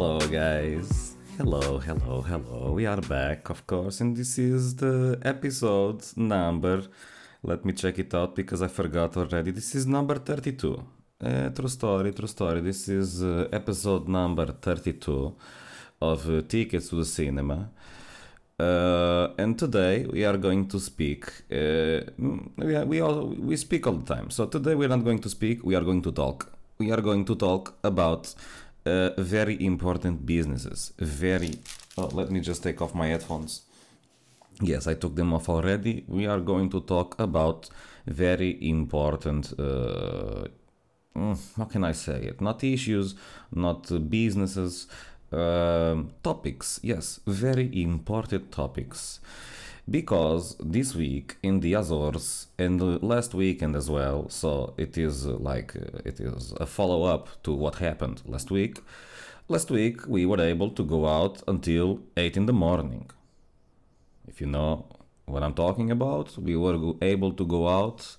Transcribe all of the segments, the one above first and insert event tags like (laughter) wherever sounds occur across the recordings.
Hello, guys. Hello, hello, hello. We are back, of course, and this is the episode number. Let me check it out because I forgot already. This is number 32. Uh, true story, true story. This is uh, episode number 32 of uh, Tickets to the Cinema. Uh, and today we are going to speak. Uh, we, we all we speak all the time. So today we are not going to speak. We are going to talk. We are going to talk about uh, very important businesses. Very. Oh, let me just take off my headphones. Yes, I took them off already. We are going to talk about very important. Uh, mm, how can I say it? Not issues, not businesses, uh, topics. Yes, very important topics. Because this week in the Azores and last weekend as well, so it is like uh, it is a follow up to what happened last week. Last week we were able to go out until 8 in the morning. If you know what I'm talking about, we were able to go out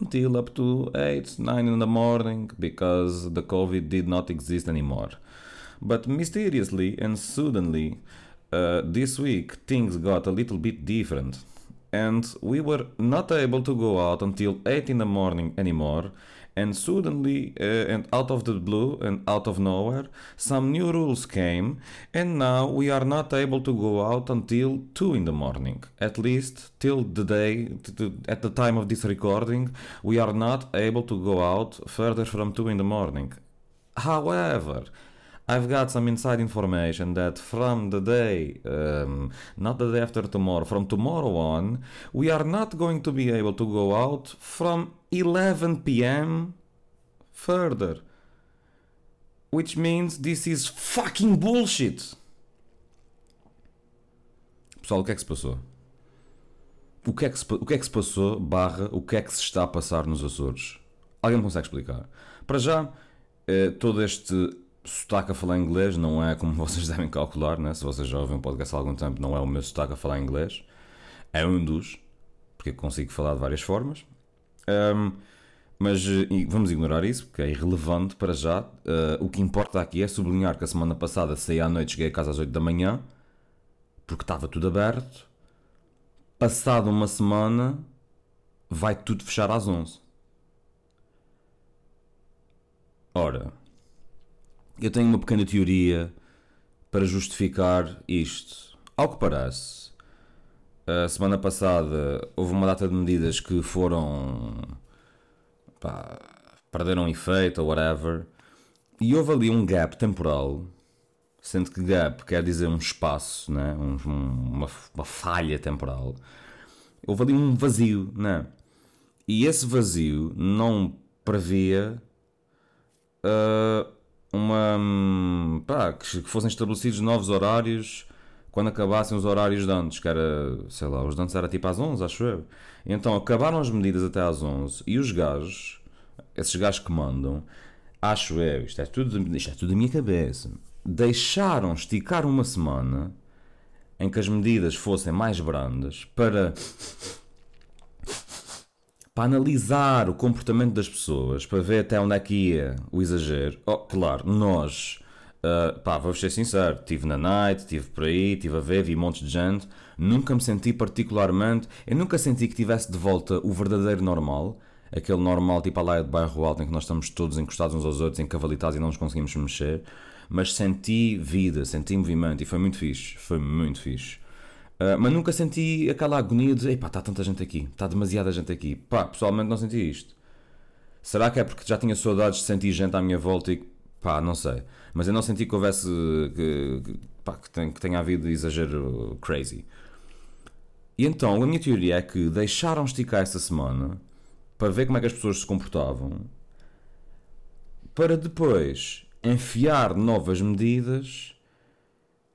until up to 8, 9 in the morning because the COVID did not exist anymore. But mysteriously and suddenly, uh, this week things got a little bit different. And we were not able to go out until 8 in the morning anymore. And suddenly, uh, and out of the blue and out of nowhere, some new rules came. And now we are not able to go out until 2 in the morning. At least till the day, at the time of this recording, we are not able to go out further from 2 in the morning. However, I've got some inside information that from the day, um, not the day after tomorrow, from tomorrow on, we are not going to be able to go out from 11 p.m. further. Which means this is fucking bullshit. Pessoal, o que é que se passou? O que é que se, o que é que se passou, barra, o que é que se está a passar nos Açores? Alguém me consegue explicar? Para já, eh, todo este sotaque a falar inglês não é como (laughs) vocês devem calcular, né? se vocês já ouvem um podcast há algum tempo, não é o meu sotaque a falar inglês. É um dos, porque consigo falar de várias formas. Um, mas vamos ignorar isso, porque é irrelevante para já. Uh, o que importa aqui é sublinhar que a semana passada saí à noite, cheguei a casa às 8 da manhã, porque estava tudo aberto. Passado uma semana, vai tudo fechar às 11. Ora, eu tenho uma pequena teoria para justificar isto. Ao que parece, a semana passada houve uma data de medidas que foram. Pá, perderam efeito ou whatever. E houve ali um gap temporal, sendo que gap quer dizer um espaço, né? Um, uma, uma falha temporal. Houve ali um vazio, né? E esse vazio não previa. Uh, uma pá, que, fossem estabelecidos novos horários quando acabassem os horários de antes, que era, sei lá, os de antes era tipo às 11, acho eu. Então acabaram as medidas até às 11 e os gajos, esses gajos que mandam, acho eu, isto é tudo, isto é tudo da minha cabeça, deixaram esticar uma semana em que as medidas fossem mais brandas para para analisar o comportamento das pessoas, para ver até onde é que ia o exagero. Oh, claro, nós, uh, pá, vou ser sincero, estive na night, estive por aí, estive a ver, vi montes de gente, nunca me senti particularmente, eu nunca senti que tivesse de volta o verdadeiro normal, aquele normal tipo a laia de bairro alto em que nós estamos todos encostados uns aos outros, encavalitados e não nos conseguimos mexer, mas senti vida, senti movimento e foi muito fixe, foi muito fixe. Uh, mas nunca senti aquela agonia de epá, está tanta gente aqui, está demasiada gente aqui. Pá, pessoalmente não senti isto. Será que é porque já tinha saudades de sentir gente à minha volta e pá, não sei. Mas eu não senti que houvesse que, que, pá, que, tenha, que tenha havido exagero crazy. E então a minha teoria é que deixaram esticar essa semana para ver como é que as pessoas se comportavam para depois enfiar novas medidas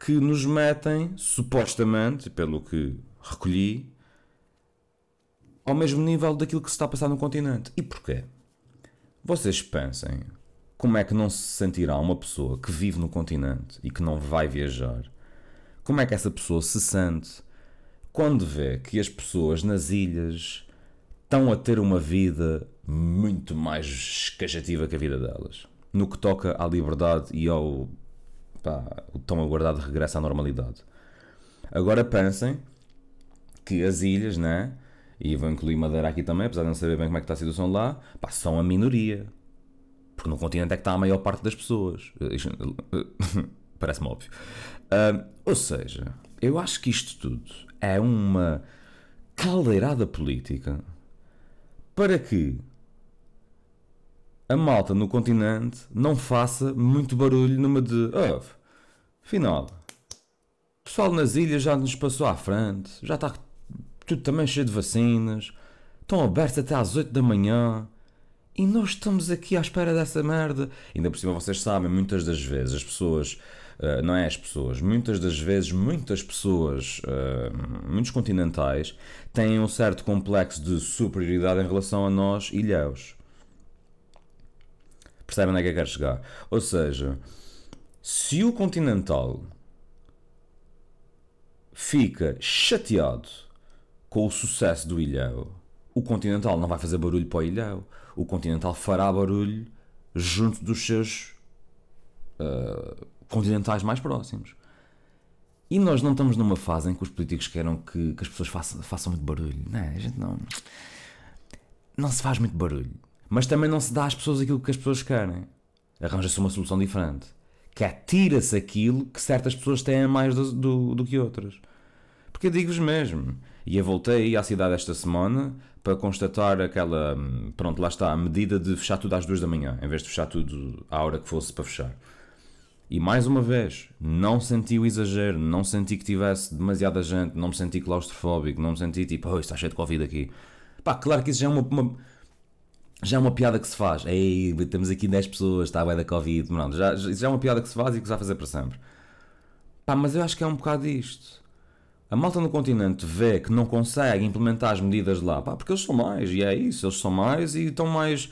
que nos metem, supostamente, pelo que recolhi, ao mesmo nível daquilo que se está a passar no continente. E porquê? Vocês pensem como é que não se sentirá uma pessoa que vive no continente e que não vai viajar? Como é que essa pessoa se sente quando vê que as pessoas nas ilhas estão a ter uma vida muito mais escajativa que a vida delas? No que toca à liberdade e ao pá, o tão aguardado regresso à normalidade. Agora pensem que as ilhas, né? E vou incluir Madeira aqui também, apesar de não saber bem como é que está a situação lá, pá, são a minoria. Porque no continente é que está a maior parte das pessoas. (laughs) Parece-me óbvio. Uh, ou seja, eu acho que isto tudo é uma caldeirada política para que a malta no continente não faça muito barulho numa de. Oh, afinal, o pessoal nas ilhas já nos passou à frente, já está tudo também cheio de vacinas, estão abertos até às 8 da manhã. E nós estamos aqui à espera dessa merda. Ainda por cima, vocês sabem, muitas das vezes as pessoas, uh, não é as pessoas, muitas das vezes, muitas pessoas, uh, muitos continentais, têm um certo complexo de superioridade em relação a nós, ilhéus. Percebem onde é que eu quero chegar? Ou seja, se o continental fica chateado com o sucesso do ilhéu, o continental não vai fazer barulho para o ilhéu. O continental fará barulho junto dos seus uh, continentais mais próximos. E nós não estamos numa fase em que os políticos queiram que, que as pessoas façam, façam muito barulho. Não, é? a gente não. Não se faz muito barulho. Mas também não se dá às pessoas aquilo que as pessoas querem. Arranja-se uma solução diferente. Que é tira-se aquilo que certas pessoas têm mais do, do, do que outras. Porque eu digo-vos mesmo. E eu voltei à cidade esta semana para constatar aquela. Pronto, lá está, a medida de fechar tudo às duas da manhã, em vez de fechar tudo à hora que fosse para fechar. E mais uma vez, não senti o exagero, não senti que tivesse demasiada gente, não me senti claustrofóbico, não me senti tipo, oh, está cheio de Covid aqui. Pá, claro que isso já é uma, uma já é uma piada que se faz. Ei, temos aqui 10 pessoas, está a da Covid. Pronto, já, já é uma piada que se faz e que se vai fazer para sempre. Pá, mas eu acho que é um bocado isto. A malta no continente vê que não consegue implementar as medidas lá, pá, porque eles são mais, e é isso, eles são mais e estão mais.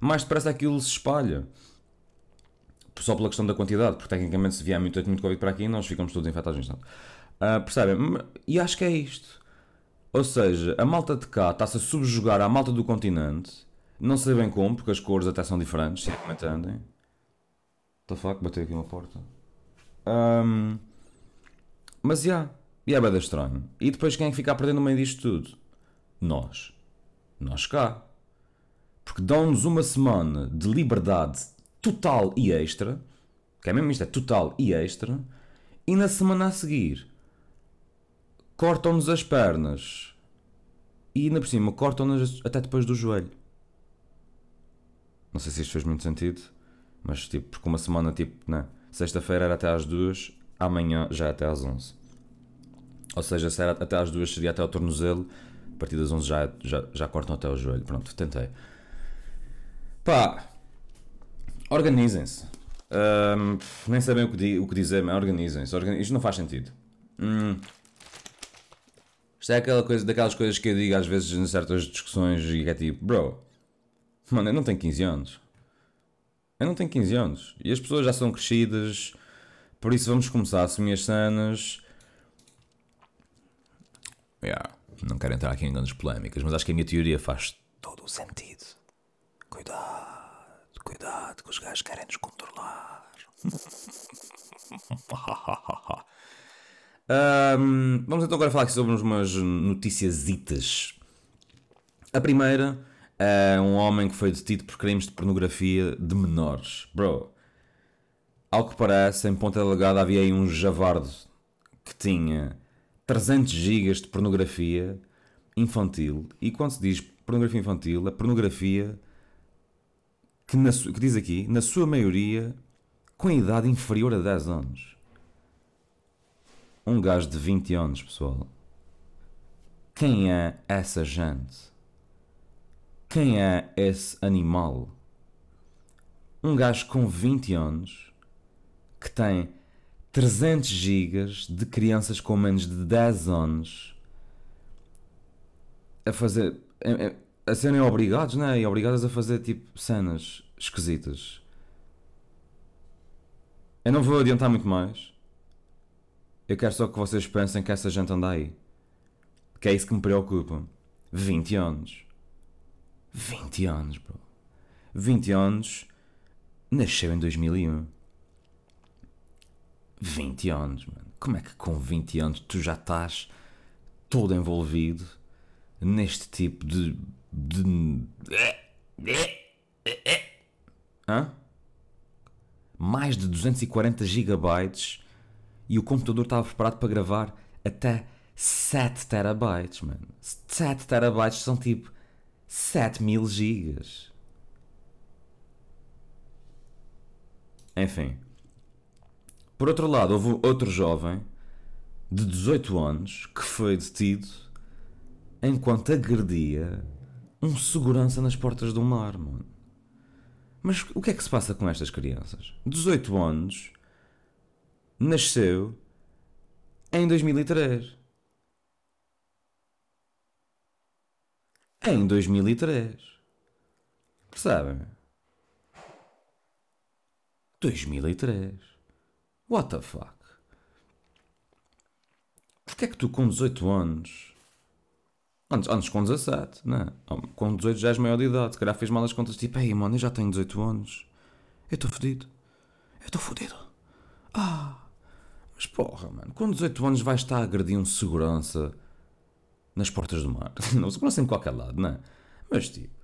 Mais depressa aquilo se espalha. Só pela questão da quantidade, porque tecnicamente se vier muito, muito Covid para aqui, nós ficamos todos infectados no instante. Uh, percebem? E acho que é isto. Ou seja, a malta de cá está-se a subjugar à malta do continente não sei bem como, porque as cores até são diferentes, sinceramente andem. The fuck, bateu aqui uma porta. Um, mas já, yeah, e é bem estranho. E depois quem é fica a perder no meio disto tudo? Nós. Nós cá. Porque dão-nos uma semana de liberdade total e extra, que é mesmo isto, é total e extra, e na semana a seguir cortam-nos as pernas e ainda por cima cortam-nos até depois do joelho. Não sei se isto fez muito sentido, mas tipo, porque uma semana, tipo, né? Sexta-feira era até às duas, amanhã já é até às onze. Ou seja, se era até às duas seria até ao tornozelo, a partir das onze já, já, já cortam até o joelho. Pronto, tentei. Pá, organizem-se. Um, nem sabem o que, di o que dizer, mas organizem-se. Organizem Isto não faz sentido. Hum. Isto é aquela coisa, daquelas coisas que eu digo às vezes em certas discussões e é tipo, bro, Mano, eu não tenho 15 anos. Eu não tenho 15 anos. E as pessoas já são crescidas. Por isso vamos começar a assumir as cenas. Yeah. Não quero entrar aqui em grandes polémicas, mas acho que a minha teoria faz todo o sentido. Cuidado, cuidado, que os gajos querem nos controlar. (laughs) um, vamos então agora falar aqui sobre umas noticiasitas. A primeira é um homem que foi detido por crimes de pornografia de menores. Bro, ao que parece, em Ponta Delgada havia aí um javardo que tinha 300 gigas de pornografia infantil. E quando se diz pornografia infantil, a pornografia que, na, que diz aqui, na sua maioria, com a idade inferior a 10 anos. Um gajo de 20 anos, pessoal. Quem é essa gente? Quem é esse animal? Um gajo com 20 anos que tem 300 gigas de crianças com menos de 10 anos a fazer. a serem obrigados, né? E obrigadas a fazer tipo cenas esquisitas. Eu não vou adiantar muito mais. Eu quero só que vocês pensem que essa gente anda aí. Que é isso que me preocupa. 20 anos. 20 anos, bro. 20 anos. Nasceu em 2001. 20 anos, mano. Como é que com 20 anos tu já estás todo envolvido neste tipo de. de. Hã? Mais de 240 gigabytes e o computador estava preparado para gravar até 7 terabytes, mano. 7 terabytes são tipo 7 mil gigas. Enfim. Por outro lado, houve outro jovem de 18 anos que foi detido enquanto agredia um segurança nas portas do mar, mano. Mas o que é que se passa com estas crianças? 18 anos, nasceu em 2003. Em 2003. Percebem? 2003. What the fuck? Porquê é que tu com 18 anos. Antes, antes com 17, né? Com 18 já és maior de idade. Se calhar fez mal as contas tipo, ei mano, eu já tenho 18 anos. Eu estou fodido. Eu estou fodido. Ah! Mas porra, mano, com 18 anos vais estar a agredir um segurança nas portas do mar. (laughs) Não, segurança em qualquer lado, não é? Mas tipo,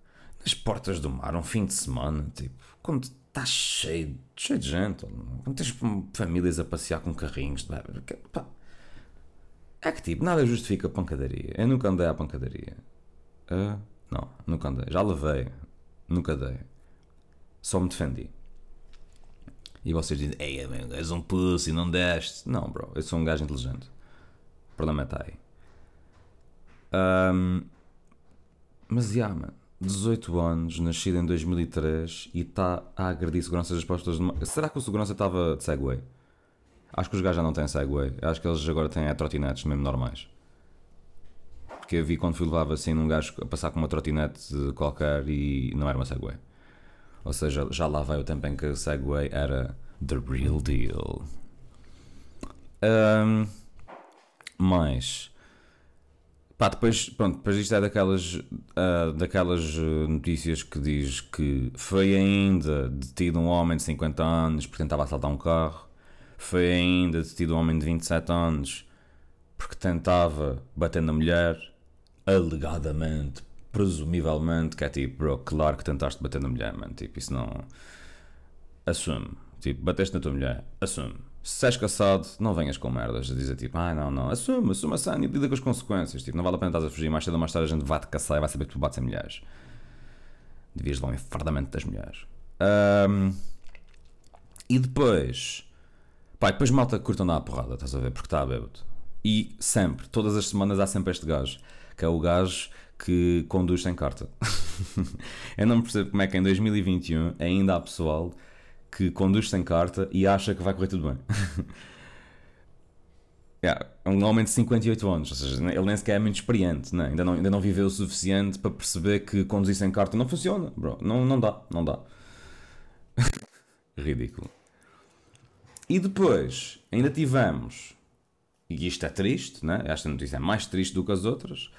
nas portas do mar, um fim de semana, tipo, quando estás cheio, cheio de gente, quando tens famílias a passear com carrinhos, pá, é que tipo, nada justifica pancadaria. Eu nunca andei à pancadaria. Uh, não, nunca andei. Já levei. Nunca dei. Só me defendi. E vocês dizem, ei, és um pussy, não deste. Não, bro, eu sou um gajo inteligente. O problema está aí. Um, mas, yeah, mano. 18 anos, nascido em 2003 e está a agredir seguranças das postas de. Será que o segurança estava de Segway? Acho que os gajos já não têm Segway. Acho que eles agora têm é, trotinetes mesmo normais. Porque eu vi quando fui levar assim um gajo a passar com uma trotinete qualquer e não era uma Segway. Ou seja, já lá vai o tempo em que a Segway era the real deal. Um, mas. Pá, depois, pronto, depois isto é daquelas, uh, daquelas notícias que diz que foi ainda detido um homem de 50 anos porque tentava assaltar um carro. Foi ainda detido um homem de 27 anos porque tentava bater na mulher, alegadamente, presumivelmente, que é tipo, bro, claro que tentaste bater na mulher, mano. Tipo, isso não. Assume. Tipo, bateste na tua mulher, assume. Se és caçado, não venhas com merdas a dizer tipo, ah, não, não, assume, assume a cena e lida com as consequências. Tipo, não vale a pena estás a fugir mais cedo ou mais tarde, a gente vai-te caçar e vai saber que tu bates em mulheres. Devias levar um enfardamento das mulheres. Um, e depois Pá, depois malta curta à porrada, estás a ver? Porque está a bêbado. E sempre, todas as semanas há sempre este gajo, que é o gajo que conduz sem carta. (laughs) eu não percebo como é que em 2021 ainda há pessoal que conduz sem carta e acha que vai correr tudo bem. (laughs) yeah, é um homem de 58 anos, ou seja, ele nem sequer é muito experiente, né? ainda, não, ainda não viveu o suficiente para perceber que conduzir sem carta não funciona, bro. Não, não dá, não dá. (laughs) Ridículo. E depois, ainda tivemos, e isto é triste, né? esta notícia é mais triste do que as outras,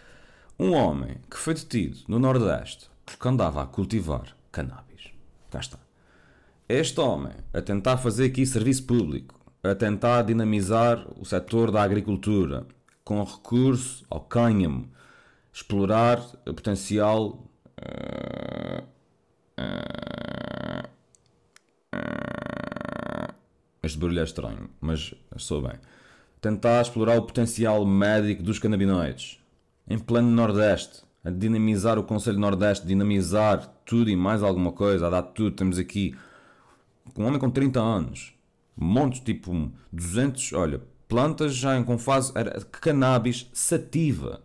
um homem que foi detido no Nordeste porque andava a cultivar cannabis. Cá está. Este homem, a tentar fazer aqui serviço público, a tentar dinamizar o setor da agricultura com recurso ao cânhamo, explorar o potencial. Uh, uh, uh, este barulho é estranho, mas sou bem. Tentar explorar o potencial médico dos canabinoides. Em plano Nordeste. A dinamizar o Conselho Nordeste, dinamizar tudo e mais alguma coisa, a dar tudo. Temos aqui um homem com 30 anos, montes, tipo 200, olha, plantas já em com fase, era cannabis sativa.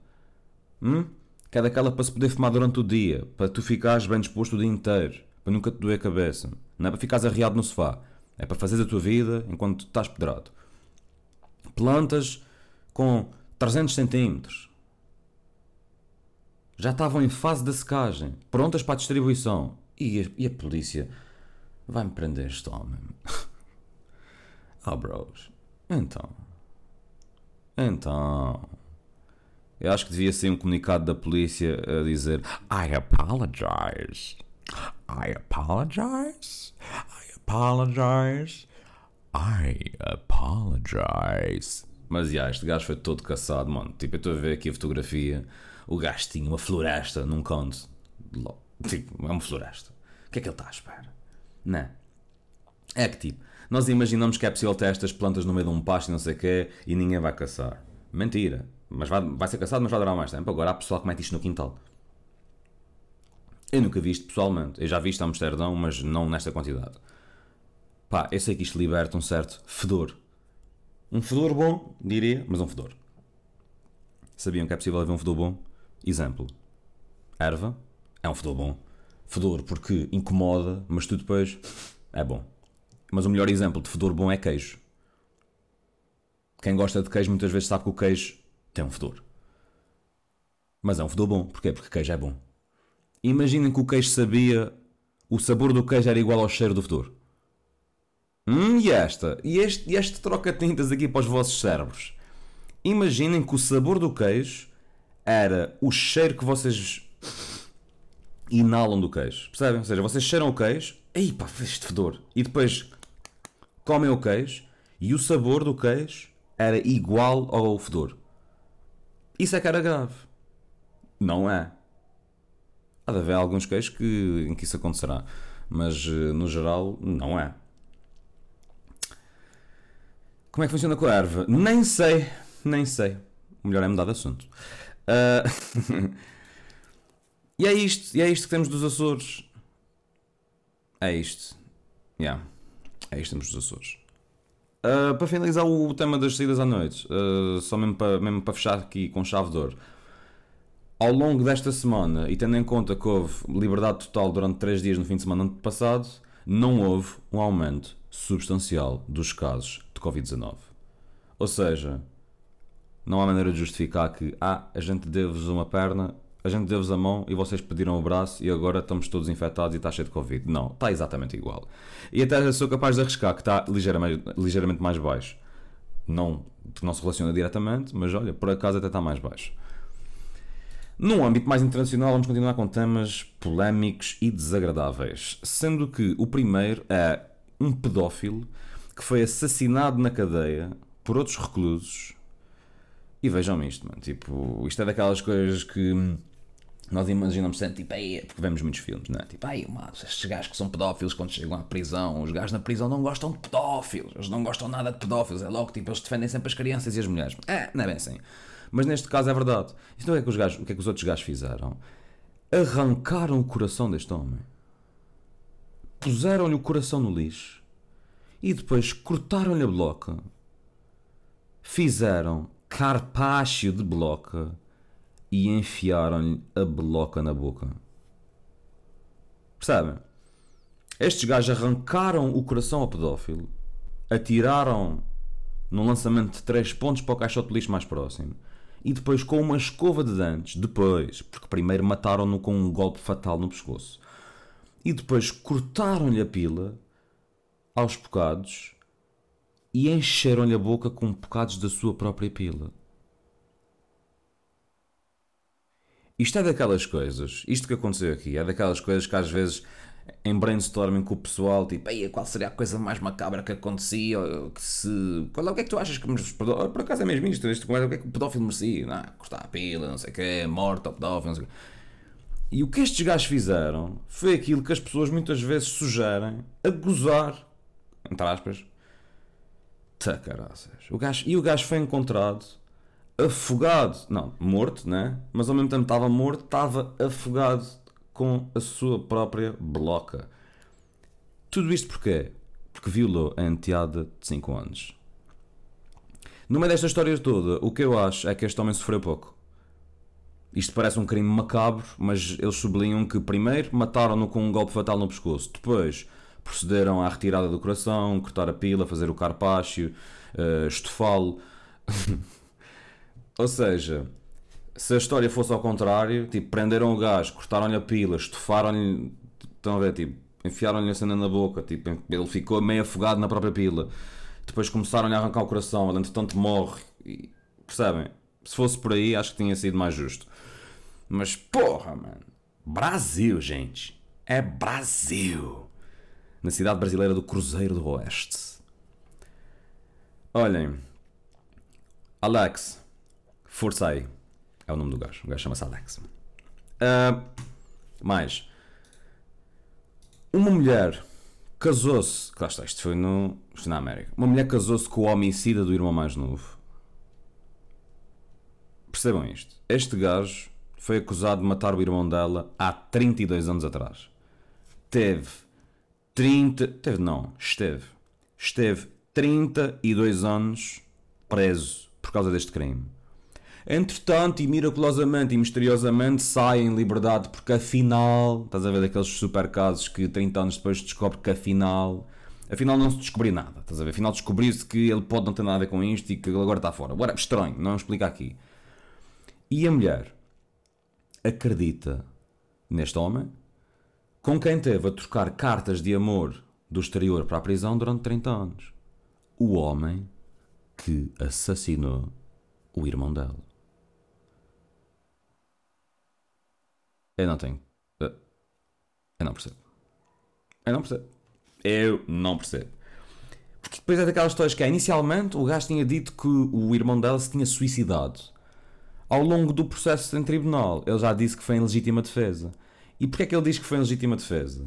Hum? Que é daquela para se poder fumar durante o dia, para tu ficares bem disposto o dia inteiro, para nunca te doer a cabeça. Não é para ficares arriado no sofá. É para fazer a tua vida enquanto estás pedrado. Plantas com 300 centímetros. Já estavam em fase de secagem, prontas para a distribuição. E a, e a polícia vai-me prender este homem. (laughs) ah, bros. Então. Então. Eu acho que devia ser um comunicado da polícia a dizer I apologize. I apologize apologize. I apologize. Mas já, este gajo foi todo caçado, mano. Tipo, eu estou a ver aqui a fotografia. O gajo tinha uma floresta num canto. Tipo, é uma floresta. O que é que ele está à espera? Não. É que tipo, nós imaginamos que é possível ter estas plantas no meio de um pasto e não sei o quê e ninguém vai caçar. Mentira. Mas vai, vai ser caçado, mas vai durar mais tempo. Agora há pessoal que mete isto no quintal. Eu nunca vi isto pessoalmente. Eu já vi isto a Amsterdão, mas não nesta quantidade. Pá, eu sei que isto liberta um certo fedor. Um fedor bom, diria, mas um fedor. Sabiam que é possível haver um fedor bom? Exemplo. Erva é um fedor bom. Fedor porque incomoda, mas tu depois é bom. Mas o melhor exemplo de fedor bom é queijo. Quem gosta de queijo muitas vezes sabe que o queijo tem um fedor. Mas é um fedor bom. Porquê? Porque queijo é bom. Imaginem que o queijo sabia. O sabor do queijo era igual ao cheiro do fedor. Hum, e esta? E este, e este troca-tintas aqui para os vossos cérebros? Imaginem que o sabor do queijo era o cheiro que vocês inalam do queijo. Percebem? Ou seja, vocês cheiram o queijo, ei pá, este fedor. E depois comem o queijo e o sabor do queijo era igual ao fedor. Isso é que era grave. Não é. Há de haver alguns queijos que, em que isso acontecerá. Mas eh, no geral, não é. Como é que funciona com a erva? Nem sei, nem sei. Melhor é mudar de assunto. Uh... (laughs) e é isto, e é isto que temos dos Açores. É isto. Yeah. É isto que temos dos Açores. Uh, para finalizar o tema das saídas à noite, uh, só mesmo para, mesmo para fechar aqui com chave de ouro. Ao longo desta semana, e tendo em conta que houve liberdade total durante 3 dias no fim de semana passado, não houve um aumento substancial dos casos de Covid-19. Ou seja, não há maneira de justificar que ah, a gente deu-vos uma perna, a gente deu-vos a mão e vocês pediram o braço e agora estamos todos infectados e está cheio de Covid. Não, está exatamente igual. E até sou capaz de arriscar que está ligeiramente, ligeiramente mais baixo. Não, não se relaciona diretamente, mas olha, por acaso até está mais baixo. No âmbito mais internacional, vamos continuar com temas polémicos e desagradáveis, sendo que o primeiro é um pedófilo que foi assassinado na cadeia por outros reclusos. E vejam isto, mano. Tipo, isto é daquelas coisas que nós imaginamos sempre, tipo, aí, porque vemos muitos filmes, não é? Tipo, ai, mas estes gajos que são pedófilos quando chegam à prisão, os gajos na prisão não gostam de pedófilos, eles não gostam nada de pedófilos, é logo, tipo, eles defendem sempre as crianças e as mulheres. É, não é bem assim. Mas neste caso é verdade. Então o que é que os, gajos, o que é que os outros gajos fizeram? Arrancaram o coração deste homem. Puseram-lhe o coração no lixo e depois cortaram-lhe a bloca, fizeram carpaccio de bloca e enfiaram-lhe a bloca na boca. Percebem? Estes gajos arrancaram o coração ao pedófilo, atiraram num lançamento de 3 pontos para o caixote de lixo mais próximo e depois com uma escova de dentes, depois, porque primeiro mataram-no com um golpe fatal no pescoço, e depois cortaram-lhe a pila aos bocados e encheram-lhe a boca com bocados da sua própria pila. Isto é daquelas coisas, isto que aconteceu aqui, é daquelas coisas que às vezes em brainstorming com o pessoal, tipo, Ei, qual seria a coisa mais macabra que acontecia? Que se... Qual é, o que é que tu achas que Por acaso é mesmo isto, isto o que é que o pedófilo merecia? Não, cortar a pila, não sei o quê, morte ao pedófilo, não sei o quê. E o que estes gajos fizeram foi aquilo que as pessoas muitas vezes sugerem a gozar entre aspas. Tá, caraças. O gajo, e o gajo foi encontrado afogado, não, morto, né? Mas ao mesmo tempo estava morto, estava afogado com a sua própria bloca. Tudo isto porquê? Porque violou a enteada de 5 anos. No meio desta história toda, o que eu acho é que este homem sofreu pouco. Isto parece um crime macabro, mas eles sublinham que primeiro mataram-no com um golpe fatal no pescoço, depois procederam à retirada do coração, cortar a pila, fazer o carpaccio, uh, estufá-lo. (laughs) Ou seja, se a história fosse ao contrário, tipo, prenderam o gás, cortaram-lhe a pila, estufaram-lhe, estão a ver, tipo, enfiaram-lhe a cena na boca, tipo, ele ficou meio afogado na própria pila. Depois começaram-lhe a arrancar o coração, ele entretanto morre. E, percebem? Se fosse por aí, acho que tinha sido mais justo. Mas porra, mano. Brasil, gente. É Brasil na cidade brasileira do Cruzeiro do Oeste. Olhem, Alex Força aí. É o nome do gajo. O gajo chama-se Alex. Uh, mais. Uma mulher casou-se. Claro está, isto foi, no, isto na América. Uma mulher casou-se com o homicida do irmão mais novo. Percebam isto. Este gajo foi acusado de matar o irmão dela há 32 anos atrás. Teve 30. Teve não, esteve. Esteve 32 anos preso por causa deste crime. Entretanto, e miraculosamente e misteriosamente sai em liberdade porque afinal, estás a ver daqueles super casos que 30 anos depois descobre que afinal, afinal não se descobriu nada, estás a ver? Afinal descobriu-se que ele pode não ter nada a ver com isto e que ele agora está fora. Agora, estranho, não explica aqui. E a mulher acredita neste homem com quem teve a trocar cartas de amor do exterior para a prisão durante 30 anos. O homem que assassinou o irmão dela. Eu não tenho. Eu não percebo. Eu não percebo. Eu não percebo. Porque depois é daquelas histórias que é, inicialmente o gajo tinha dito que o irmão dela se tinha suicidado. Ao longo do processo em tribunal, ele já disse que foi em legítima defesa. E porquê é que ele diz que foi em legítima defesa?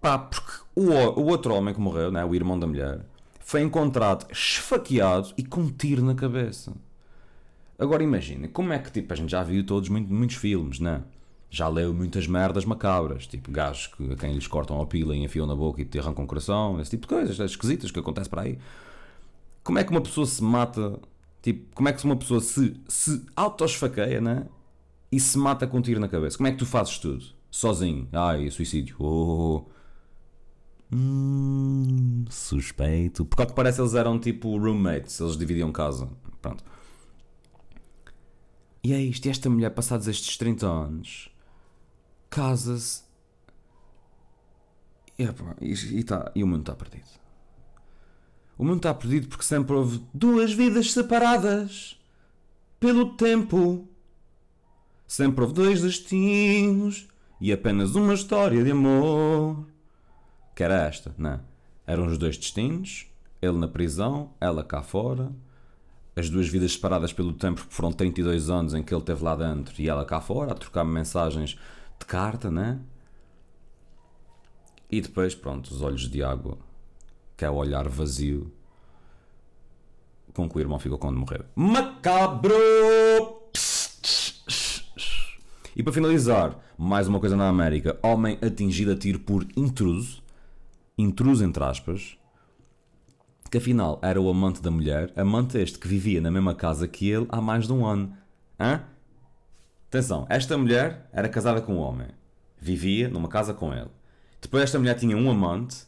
Pá, porque o, o outro homem que morreu, né, o irmão da mulher, foi encontrado esfaqueado e com um tiro na cabeça. Agora imagina, como é que tipo, a gente já viu todos muito, muitos filmes, né? Já leu muitas merdas macabras, tipo gajos que, a quem lhes cortam a pila e enfiam na boca e te arrancam o coração, esse tipo de coisas esquisitas que acontece para aí. Como é que uma pessoa se mata? Tipo, como é que uma pessoa se, se auto-esfaqueia, né? E se mata com um tiro na cabeça? Como é que tu fazes tudo? Sozinho? Ai, suicídio. Oh. Hum, suspeito. Porque ao que parece eles eram tipo roommates, eles dividiam casa. Pronto. E é isto, e esta mulher, passados estes 30 anos, casa-se. E, e, tá, e o mundo está perdido. O mundo está perdido porque sempre houve duas vidas separadas pelo tempo. Sempre houve dois destinos e apenas uma história de amor. Que era esta, não é? Eram os dois destinos, ele na prisão, ela cá fora. As duas vidas separadas pelo tempo, porque foram 32 anos em que ele esteve lá dentro e ela cá fora, a trocar mensagens de carta, né? E depois, pronto, os olhos de água, que é o olhar vazio com que o irmão ficou quando morreu. Macabro! E para finalizar, mais uma coisa na América: homem atingido a tiro por intruso, intruso entre aspas, que afinal era o amante da mulher, amante este que vivia na mesma casa que ele há mais de um ano. Hã? Atenção, esta mulher era casada com um homem. Vivia numa casa com ele. Depois esta mulher tinha um amante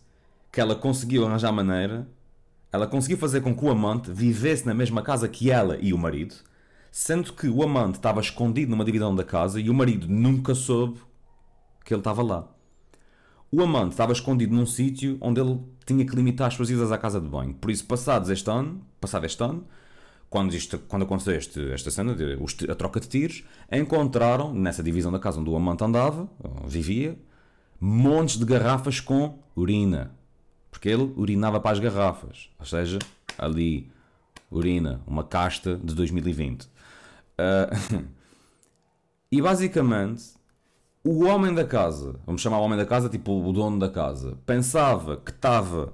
que ela conseguiu arranjar maneira, ela conseguiu fazer com que o amante vivesse na mesma casa que ela e o marido, sendo que o amante estava escondido numa divisão da casa e o marido nunca soube que ele estava lá. O amante estava escondido num sítio onde ele tinha que limitar as suas idas à casa de banho. Por isso, passados este ano, passado este ano, quando, isto, quando aconteceu este, esta cena, de, a troca de tiros, encontraram, nessa divisão da casa onde o amante andava, vivia, montes de garrafas com urina. Porque ele urinava para as garrafas. Ou seja, ali, urina, uma casta de 2020. Uh, ah, (laughs) e basicamente, o homem da casa, vamos chamar o homem da casa, tipo o dono da casa, pensava que estava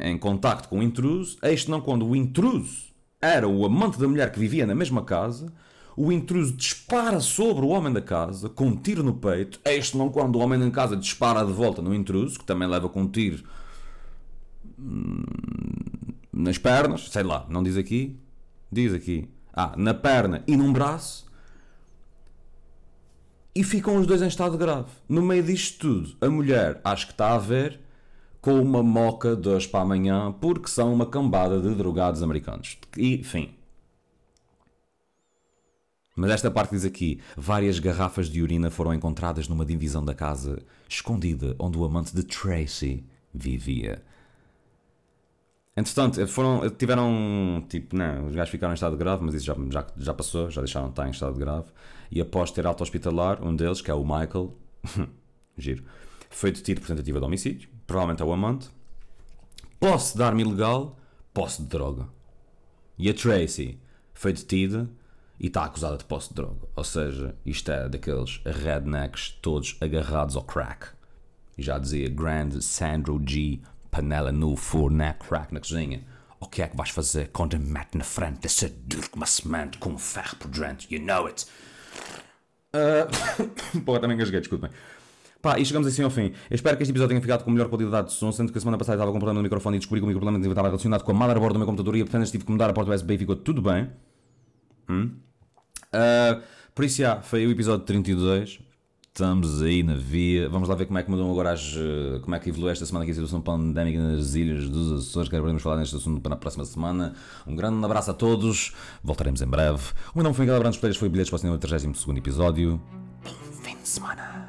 em contacto com o intruso, eis não quando o intruso era o amante da mulher que vivia na mesma casa, o intruso dispara sobre o homem da casa com um tiro no peito. Este não quando o homem da casa dispara de volta no intruso, que também leva com um tiro hum, nas pernas, sei lá, não diz aqui, diz aqui, ah, na perna e num braço, e ficam os dois em estado grave. No meio disto tudo, a mulher acho que está a ver com uma moca de hoje para amanhã porque são uma cambada de drogados americanos. E, enfim. Mas esta parte diz aqui: várias garrafas de urina foram encontradas numa divisão da casa escondida onde o amante de Tracy vivia. Entretanto, foram, tiveram, tipo, não, os gajos ficaram em estado grave, mas isso já, já, já passou, já deixaram de estar em estado grave. E após ter alta hospitalar, um deles, que é o Michael, (laughs) giro, foi detido por tentativa de homicídio provavelmente é o amante. Posse de arma ilegal, posse de droga. E a Tracy foi detida e está acusada de posse de droga. Ou seja, isto é daqueles rednecks todos agarrados ao crack. E já dizia Grand Sandro G. Panela no forno, crack na cozinha. O que é que vais fazer quando me mete na frente desse duro como semente com ferro por dentro? You know it. Uh... (coughs) Porra, também gasguei, desculpem. Pá, e chegamos assim ao fim. Eu espero que este episódio tenha ficado com melhor qualidade de som, sendo que a semana passada estava com um problema no microfone e descobri que o microfone estava relacionado com a motherboard do meu computador e portanto tive que mudar a porta USB e ficou tudo bem. Hum? Uh, por isso, já, foi o episódio 32. Estamos aí na via. Vamos lá ver como é que mudou agora as, como é que evoluiu esta semana aqui a situação pandémica nas ilhas dos Açores. Quero podemos falar neste assunto para a próxima semana. Um grande abraço a todos. Voltaremos em breve. O meu nome foi Miguel Brandos Pereiras, foi bilhetes para o cinema 32 episódio. Bom fim de semana.